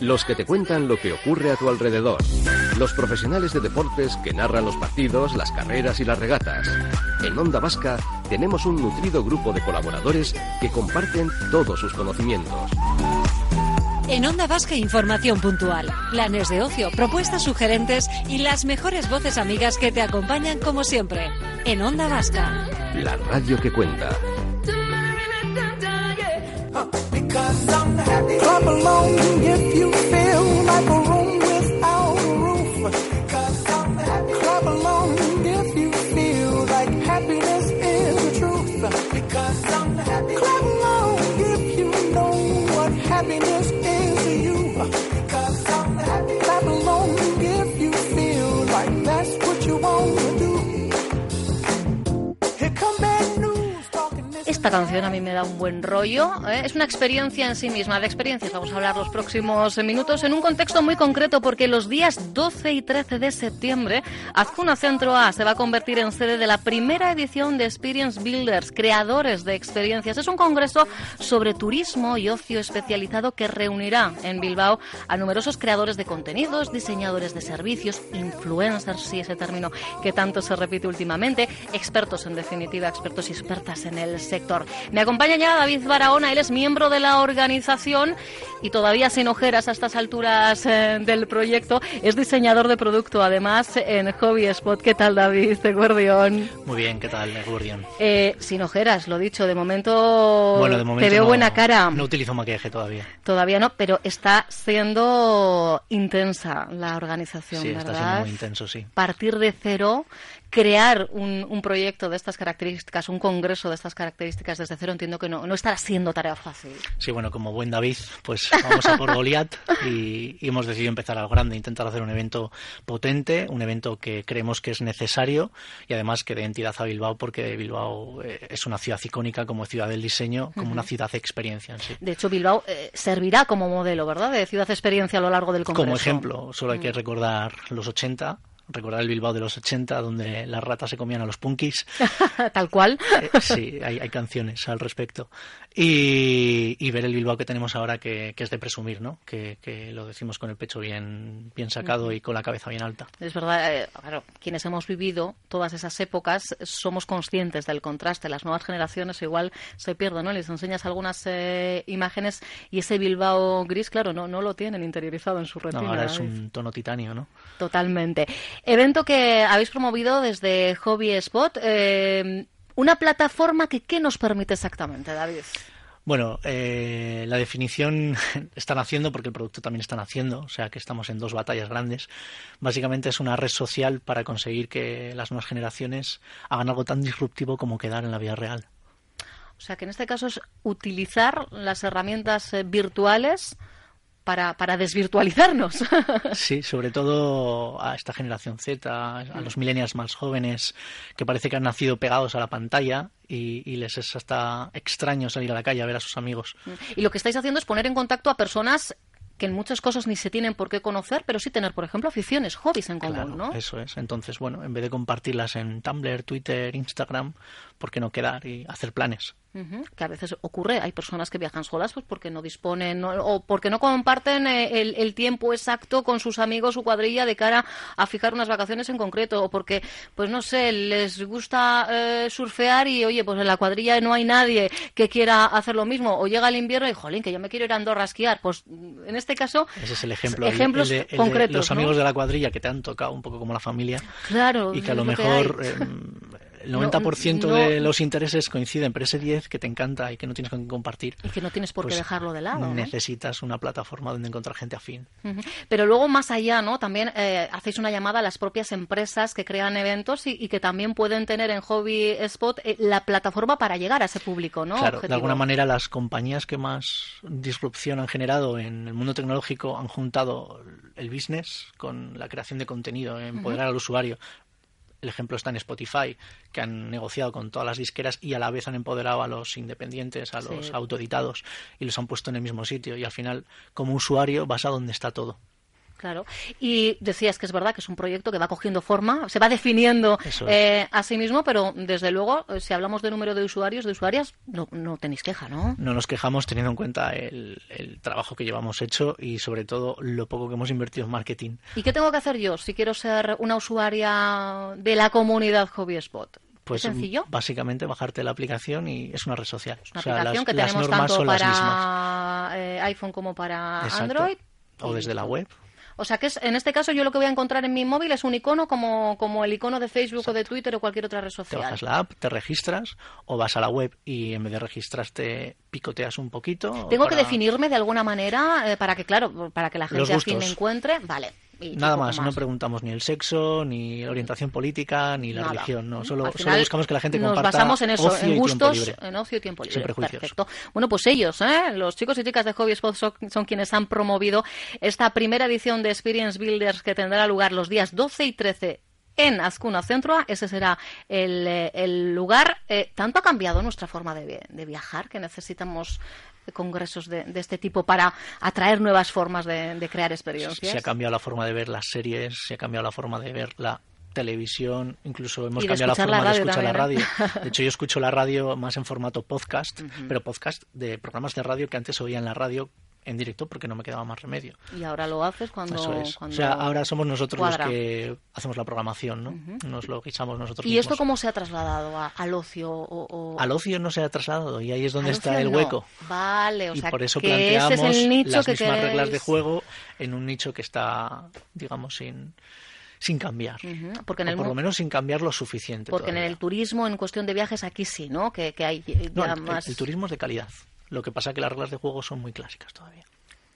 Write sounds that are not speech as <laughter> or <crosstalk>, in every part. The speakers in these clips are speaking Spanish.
Los que te cuentan lo que ocurre a tu alrededor. Los profesionales de deportes que narran los partidos, las carreras y las regatas. En Onda Vasca tenemos un nutrido grupo de colaboradores que comparten todos sus conocimientos. En Onda Vasca información puntual, planes de ocio, propuestas sugerentes y las mejores voces amigas que te acompañan como siempre. En Onda Vasca. La radio que cuenta. Esta canción a mí me da un buen rollo. ¿eh? Es una experiencia en sí misma. De experiencias vamos a hablar los próximos minutos en un contexto muy concreto porque los días 12 y 13 de septiembre Azcuna Centro A se va a convertir en sede de la primera edición de Experience Builders, creadores de experiencias. Es un congreso sobre turismo y ocio especializado que reunirá en Bilbao a numerosos creadores de contenidos, diseñadores de servicios, influencers, si ese término que tanto se repite últimamente, expertos en definitiva, expertos y expertas en el sector. Me acompaña ya David Barahona, él es miembro de la organización y todavía sin ojeras a estas alturas eh, del proyecto, es diseñador de producto, además en Hobby Spot. ¿Qué tal, David de Gordión? Muy bien, ¿qué tal, Gurdian? Eh, sin ojeras, lo dicho, de momento, Bueno, de momento te veo no- buena cara. No utilizo maquillaje todavía. Todavía no, pero está siendo intensa la organización, Sí, ¿verdad? está siendo muy intenso, sí. Partir de cero, crear un, un proyecto de estas características, un congreso de estas características desde cero, entiendo que no, no estará siendo tarea fácil. Sí, bueno, como buen David, pues vamos a por Goliat y, y hemos decidido empezar al grande, intentar hacer un evento potente, un evento que creemos que es necesario y además que dé entidad a Bilbao porque Bilbao eh, es una ciudad icónica como ciudad del diseño, como una ciudad de experiencia en sí. De hecho, Bilbao eh, servirá como modelo, ¿verdad?, de ciudad experiencia a lo largo del congreso. Como ejemplo, solo hay que recordar los 80, recordar el Bilbao de los 80, donde las ratas se comían a los punkis. <laughs> Tal cual. Eh, sí, hay, hay canciones al respecto. Y, y ver el Bilbao que tenemos ahora, que, que es de presumir, ¿no? Que, que lo decimos con el pecho bien, bien sacado y con la cabeza bien alta. Es verdad, eh, claro, quienes hemos vivido todas esas épocas somos conscientes del contraste. Las nuevas generaciones igual se pierden, ¿no? Les enseñas algunas eh, imágenes y ese Bilbao gris, claro, no, no lo tienen interiorizado en su No, retina. ahora es un tono titanio, ¿no? Totalmente. Evento que habéis promovido desde Hobby Spot. eh, una plataforma que ¿qué nos permite exactamente, David? Bueno, eh, la definición <laughs> están haciendo porque el producto también están haciendo, o sea que estamos en dos batallas grandes. Básicamente es una red social para conseguir que las nuevas generaciones hagan algo tan disruptivo como quedar en la vida real. O sea, que en este caso es utilizar las herramientas eh, virtuales para, para desvirtualizarnos. <laughs> Sí, sobre todo a esta generación Z, a los millennials más jóvenes, que parece que han nacido pegados a la pantalla y, y les es hasta extraño salir a la calle a ver a sus amigos. y lo que estáis haciendo es poner en contacto a personas que en muchas cosas ni se tienen por qué conocer, pero sí tener, por ejemplo, aficiones, hobbies en común, Claro, ¿no? eso es. Entonces, bueno, en vez de compartirlas en Tumblr, Twitter, Instagram, ¿por qué no quedar y hacer planes? Que a veces ocurre, hay personas que viajan solas pues porque no disponen no- o porque no comparten eh, el, el tiempo exacto con sus amigos, su cuadrilla de cara a fijar unas vacaciones en concreto o porque, pues no sé, les gusta eh, surfear y oye, pues en la cuadrilla no hay nadie que quiera hacer lo mismo o llega el invierno y jolín, que yo me quiero ir a Andorra a esquiar, pues en este caso Ese es el ejemplo. Ejemplos el de- el de concretos, los ¿no? amigos de la cuadrilla que te han tocado un poco como la familia claro, y que a lo mejor <laughs> el No, 90% no- de los intereses coinciden, pero ese 10 que te encanta y que no tienes con qué compartir, y que no tienes por qué pues dejarlo de lado. ¿no? necesitas una plataforma donde encontrar gente afín. Pero luego, más allá, ¿no? También eh, hacéis una llamada a las propias empresas que crean eventos y, y que también pueden tener en Hobby Spot eh, la plataforma para llegar a ese público, ¿no? Claro, de alguna manera las compañías que más disrupción han generado en el mundo tecnológico han juntado el business con la creación de contenido, empoderar al usuario. El ejemplo está en Spotify, que han negociado con todas las disqueras y a la vez han empoderado a los independientes, a los Sí. autoeditados y los han puesto en el mismo sitio. Y al final, como usuario, vas a donde está todo. Claro. Y decías que es verdad que es un proyecto que va cogiendo forma, se va definiendo es. eh, a sí mismo, pero desde luego, eh, si hablamos de número de usuarios, de usuarias, no, no tenéis queja, ¿no? No nos quejamos teniendo en cuenta el, el trabajo que llevamos hecho y sobre todo lo poco que hemos invertido en marketing. ¿Y qué tengo que hacer yo si quiero ser una usuaria de la comunidad Hobby Spot? Pues ¿Es sencillo? básicamente bajarte la aplicación y es una red social. Una O sea, aplicación las, que tenemos tanto son las mismas. para eh, iPhone como para Exacto. Android. O Y- desde la web. O sea que es, en este caso yo lo que voy a encontrar en mi móvil es un icono como, como el icono de Facebook o de Twitter o cualquier otra red Te social. bajas la app, te registras o vas a la web y en vez de registrarte picoteas un poquito. Tengo que definirme de alguna manera eh, para que, claro, para que la gente al fin me encuentre. Vale. Y Nada más, no preguntamos ni el sexo, ni la orientación política, ni la Nada. religión, no. Solo, buscamos que la gente nos comparta basamos en eso, ocio en gustos, en ocio y tiempo libre. Sin prejuicios. Perfecto. Bueno, pues ellos, ¿eh? los chicos y chicas de Hobby Spot son, son quienes han promovido esta primera edición de Experience Builders que tendrá lugar los días 12 y 13 en Azcuna Centroa. Ese será el, eh, el lugar. Eh, ¿Tanto ha cambiado nuestra forma de, de viajar que necesitamos congresos de, de este tipo para atraer nuevas formas de, de crear experiencias? Se ha cambiado la forma de ver las series, se ha cambiado la forma de ver la televisión, incluso hemos cambiado la forma la de escuchar la radio. De hecho, yo escucho la radio más en formato podcast, <laughs> pero podcast de programas de radio que antes oía en la radio en directo porque no me quedaba más remedio. Y ahora lo haces cuando... Eso es. cuando O sea, ahora somos nosotros cuadra. los que hacemos la programación, ¿no? Nos lo guisamos nosotros ¿Y mismos. esto cómo se ha trasladado a- al ocio? O, o- Al ocio no se ha trasladado y ahí es donde está el no? hueco. Vale, o y sea, por eso que planteamos ese es el nicho las que mismas reglas de queréis. juego en un nicho que está, digamos, sin, sin cambiar. Porque en O el por mu- lo menos sin cambiar lo suficiente. Porque en el turismo, en cuestión de viajes, aquí sí, ¿no? Que, que hay ya No, el- más... el, turismo es de calidad. Lo que pasa es que las reglas de juego son muy clásicas todavía.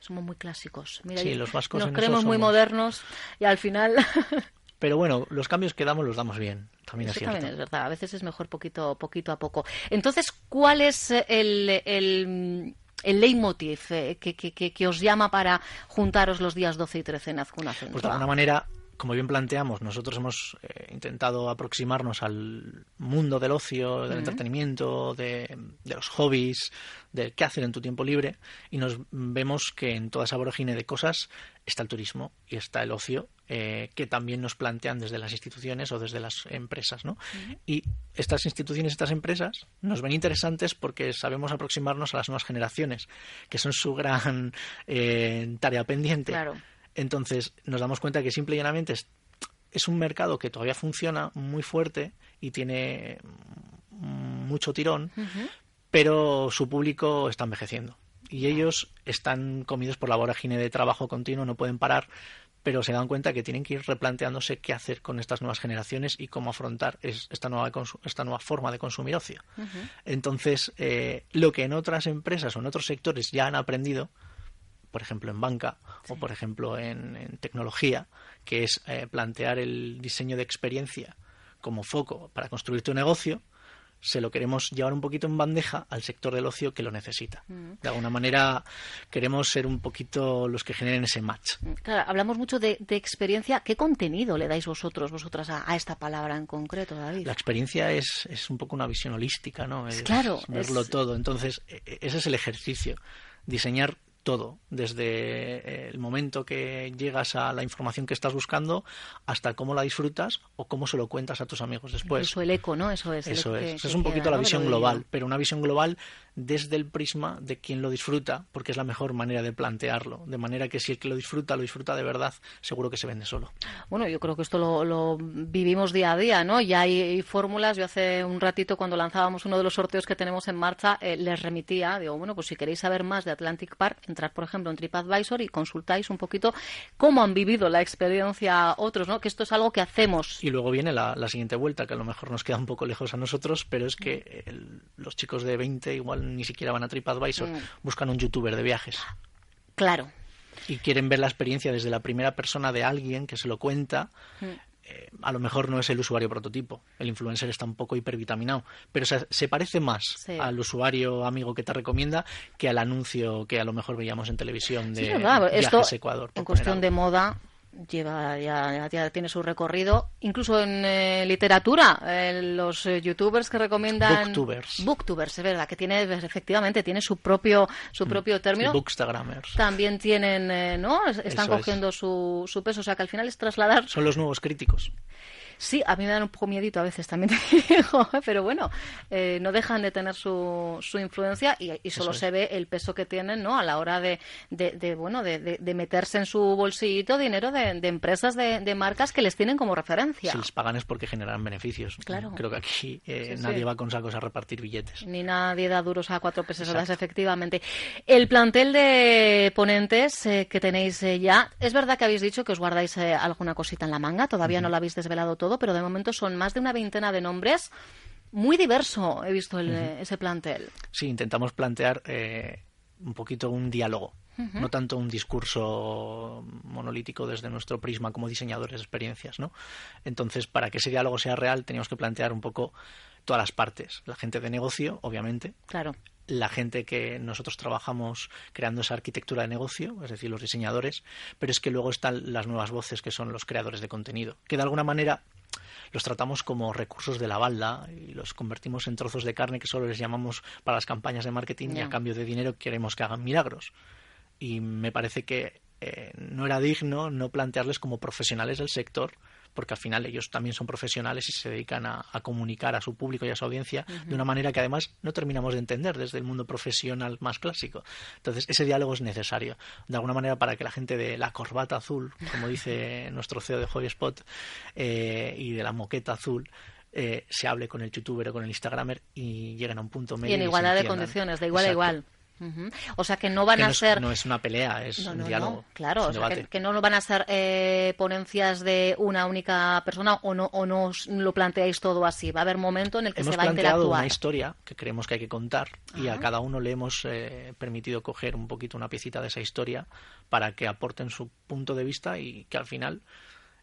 Somos muy clásicos. Mira, Sí, los vascos nos en eso creemos muy somos. modernos y al final... <laughs> Pero bueno, los cambios que damos los damos bien. También es cierto. también es verdad. A veces es mejor poquito, poquito a poco. Entonces, ¿cuál es el, el, el leitmotiv eh, que, que, que- que os llama para juntaros los días 12 y 13 en Azcuna Pues de alguna manera, como bien planteamos, nosotros hemos eh, intentado aproximarnos al mundo del ocio, del entretenimiento, de, de los hobbies, del qué hacer en tu tiempo libre, y nos vemos que en toda esa vorágine de cosas está el turismo y está el ocio, eh, que también nos plantean desde las instituciones o desde las empresas, ¿no? Y estas instituciones, estas empresas, nos ven interesantes porque sabemos aproximarnos a las nuevas generaciones, que son su gran eh, tarea pendiente. Claro. Entonces nos damos cuenta que simple y llanamente es, es un mercado que todavía funciona muy fuerte y tiene mucho tirón, pero su público está envejeciendo. Y ellos están comidos por la vorágine de trabajo continuo, no pueden parar, pero se dan cuenta que tienen que ir replanteándose qué hacer con estas nuevas generaciones y cómo afrontar es- esta nueva, esta nueva forma de consumir ocio. Entonces, eh, lo que en otras empresas o en otros sectores ya han aprendido, por ejemplo en banca o por ejemplo en, en tecnología, que es eh, plantear el diseño de experiencia como foco para construir tu negocio, se lo queremos llevar un poquito en bandeja al sector del ocio que lo necesita. De alguna manera queremos ser un poquito los que generen ese match. Claro, hablamos mucho de, de experiencia. ¿Qué contenido le dais vosotros, vosotras, a, a esta palabra en concreto, David? La experiencia es, es un poco una visión holística, ¿no? Es Claro, verlo es- todo. Entonces, e- e- ese es el ejercicio. Diseñar todo, desde eh, el momento que llegas a la información que estás buscando hasta cómo la disfrutas o cómo se lo cuentas a tus amigos después. Eso, el eco, ¿no? Eso es. Eso es. que- que es un poquito la visión lo global, pero una visión global desde el prisma de quien lo disfruta, porque es la mejor manera de plantearlo. De manera que si el que lo disfruta lo disfruta de verdad, seguro que se vende solo. Bueno, yo creo que esto lo, lo vivimos día a día, ¿no? Ya hay, hay fórmulas. Yo hace un ratito, cuando lanzábamos uno de los sorteos que tenemos en marcha, eh, les remitía, digo, bueno, pues si queréis saber más de Atlantic Park, entrad, por ejemplo, en TripAdvisor y consultáis un poquito cómo han vivido la experiencia otros, ¿no? Que esto es algo que hacemos. Y luego viene la, la siguiente vuelta, que a lo mejor nos queda un poco lejos a nosotros, pero es que el- los chicos de 20 igual ni siquiera van a TripAdvisor, Mm. buscan un youtuber de viajes Claro. y quieren ver la experiencia desde la primera persona de alguien que se lo cuenta. Mm. Eh, a lo mejor no es el usuario prototipo, el influencer está un poco hipervitaminado, pero se, se parece más Sí. al usuario amigo que te recomienda que al anuncio que a lo mejor veíamos en televisión de Sí, viajes Esto, Ecuador. en cuestión de moda, lleva ya, ya tiene su recorrido incluso en eh, literatura eh, los eh, youtubers que recomiendan Booktubers. booktubers es verdad que tiene efectivamente tiene su propio su propio término Mm. bookstagrammers. también tienen eh, no Es- están Eso es. cogiendo su, su peso o sea que al final es trasladar Son los nuevos críticos. Sí, a mí me dan un poco miedito a veces también te <laughs> digo, pero bueno, eh, no dejan de tener su, su influencia y, y solo es. se ve el peso que tienen, ¿no? A la hora de, de, de, bueno, de, de- meterse en su bolsillito dinero de, de empresas, de, de marcas que les tienen como referencia. Si les pagan es porque generan beneficios. Claro. Creo que aquí eh, Sí, sí. nadie va con sacos a repartir billetes. Ni nadie da duros a cuatro pesetas, efectivamente. El plantel de ponentes eh, que tenéis eh, ya, es verdad que habéis dicho que os guardáis eh, alguna cosita en la manga, todavía no lo habéis desvelado todo, pero de momento son más de una veintena de nombres. Muy diverso he visto el, ese plantel. Sí, intentamos plantear eh, un poquito un diálogo, no tanto un discurso monolítico desde nuestro prisma como diseñadores de experiencias, ¿no? Entonces, para que ese diálogo sea real, teníamos que plantear un poco todas las partes. La gente de negocio, obviamente, Claro. La gente que nosotros trabajamos creando esa arquitectura de negocio, es decir, los diseñadores, pero es que luego están las nuevas voces que son los creadores de contenido, que de alguna manera los tratamos como recursos de la balda y los convertimos en trozos de carne que solo les llamamos para las campañas de marketing y a cambio de dinero queremos que hagan milagros. Y me parece que eh, no era digno no plantearles como profesionales del sector, porque al final ellos también son profesionales y se dedican a, a comunicar a su público y a su audiencia de una manera que además no terminamos de entender desde el mundo profesional más clásico. Entonces, ese diálogo es necesario, de alguna manera, para que la gente de la corbata azul, como dice <laughs> nuestro CEO de HobbySpot, eh, y de la moqueta azul, eh, se hable con el youtuber o con el instagramer y lleguen a un punto medio. Y en igualdad de condiciones, de igual a Exacto. Ujú. O sea que no van Que a es, ser. no es una pelea, es No, un no, diálogo. claro, o sea, que, que no van a ser eh, ponencias de una única persona o no, o no os lo planteáis todo así. Va a haber momento en el que Hemos se va a planteado interactuar. una historia que creemos que hay que contar y a cada uno le hemos eh, permitido coger un poquito una piecita de esa historia para que aporten su punto de vista y que al final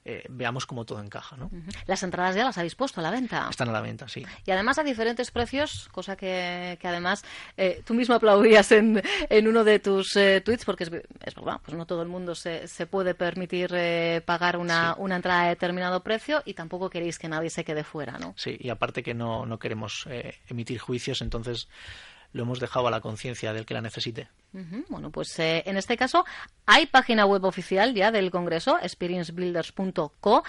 eh, veamos cómo todo encaja, ¿no? Las entradas ya las habéis puesto a la venta. Están a la venta, sí. Y además a diferentes precios, cosa que, que además eh, tú mismo aplaudías en, en uno de tus eh, tweets, porque es, es verdad, pues no todo el mundo se, se puede permitir eh, pagar una, una entrada a determinado precio y tampoco queréis que nadie se quede fuera, ¿no? Sí, y aparte que no, no queremos eh, emitir juicios, entonces lo hemos dejado a la conciencia del que la necesite. Bueno, pues eh, en este caso hay página web oficial ya del Congreso, experiencebuilders.co.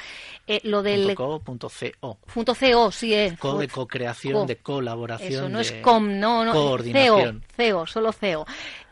Eh, lo del co, punto co. punto .co, sí, eh. Co de co-creación, co. de colaboración, Eso no de es com, no, no, coordinación. CEO, CEO, solo CEO.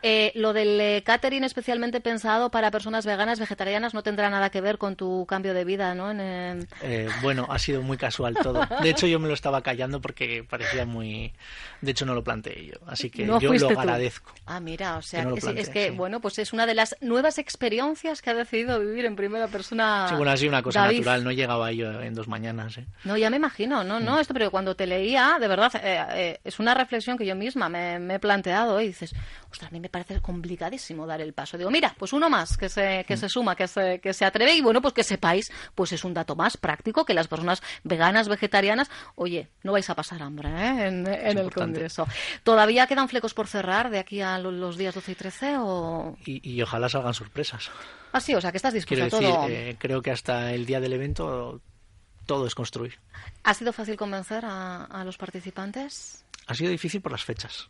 Eh, lo del catering especialmente pensado para personas veganas, vegetarianas, no tendrá nada que ver con tu cambio de vida, ¿no? En, eh, Eh, bueno, ha sido muy casual todo. De hecho, yo me lo estaba callando porque parecía muy... De hecho, no lo planteé yo. Así que no yo lo tú. agradezco. Ah, mira, o sea, Que no lo es, que, sí. bueno, pues es una de las nuevas experiencias que ha decidido vivir en primera persona. Sí, bueno, ha sido una cosa David. natural. No llegaba yo en dos mañanas. ¿eh? No, ya me imagino, no, Mm. no, esto, pero cuando te leía, de verdad, eh, eh, es una reflexión que yo misma me, me he planteado y dices, ostras, a mí me parece complicadísimo dar el paso. Digo, mira, pues uno más que se, Mm. que se suma, que se, que se atreve y bueno, pues que sepáis, pues es un dato más práctico que las personas veganas, vegetarianas, oye, no vais a pasar hambre ¿eh? en, en el. Congreso. ¿Todavía quedan flecos por cerrar de aquí a lo- los días 12 y 13 o...? Y, y ojalá salgan sorpresas. Ah, sí, o sea, que estás dispuesto Quiero a decir, todo. eh, creo que hasta el día del evento todo es construir. ¿Ha sido fácil convencer a, a los participantes? Ha sido difícil por las fechas.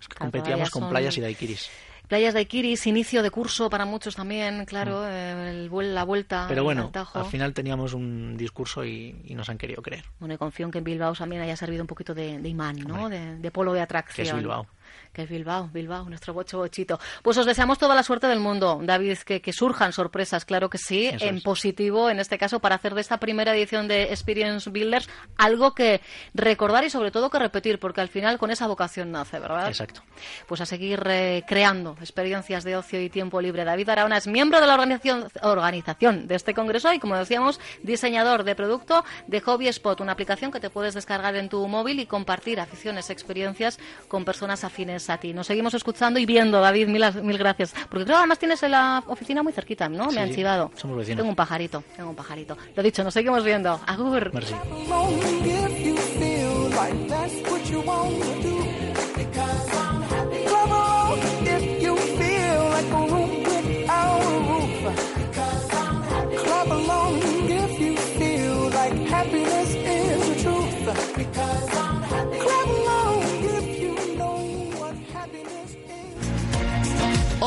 Es que Claro, competíamos con son- playas y daiquiris. Playas de Iquiris, inicio de curso para muchos también, claro, eh, el la vuelta Mm. Pero bueno, al final teníamos un discurso y, y nos han querido creer. Bueno, y confío en que en Bilbao también haya servido un poquito de, de imán, ¿no? De, de polo de atracción. que es Bilbao. Que es Bilbao, Bilbao, nuestro bocho bochito. Pues os deseamos toda la suerte del mundo, David, que, que surjan sorpresas, claro que sí, Eso en es. positivo, en este caso, para hacer de esta primera edición de Experience Builders algo que recordar y sobre todo que repetir, porque al final con esa vocación nace, ¿verdad? Exacto. pues a seguir eh, creando experiencias de ocio y tiempo libre. David Arana es miembro de la organización, organización de este congreso y, como decíamos, diseñador de producto de Hobby Spot, una aplicación que te puedes descargar en tu móvil y compartir aficiones, experiencias con personas afines a ti. Nos seguimos escuchando y viendo, David, mil, mil gracias. Porque creo además tienes la oficina muy cerquita, ¿no? Sí, Me han chivado. somos vecinos. Tengo un pajarito, tengo un pajarito. Lo dicho, nos seguimos viendo. Agur. Merci.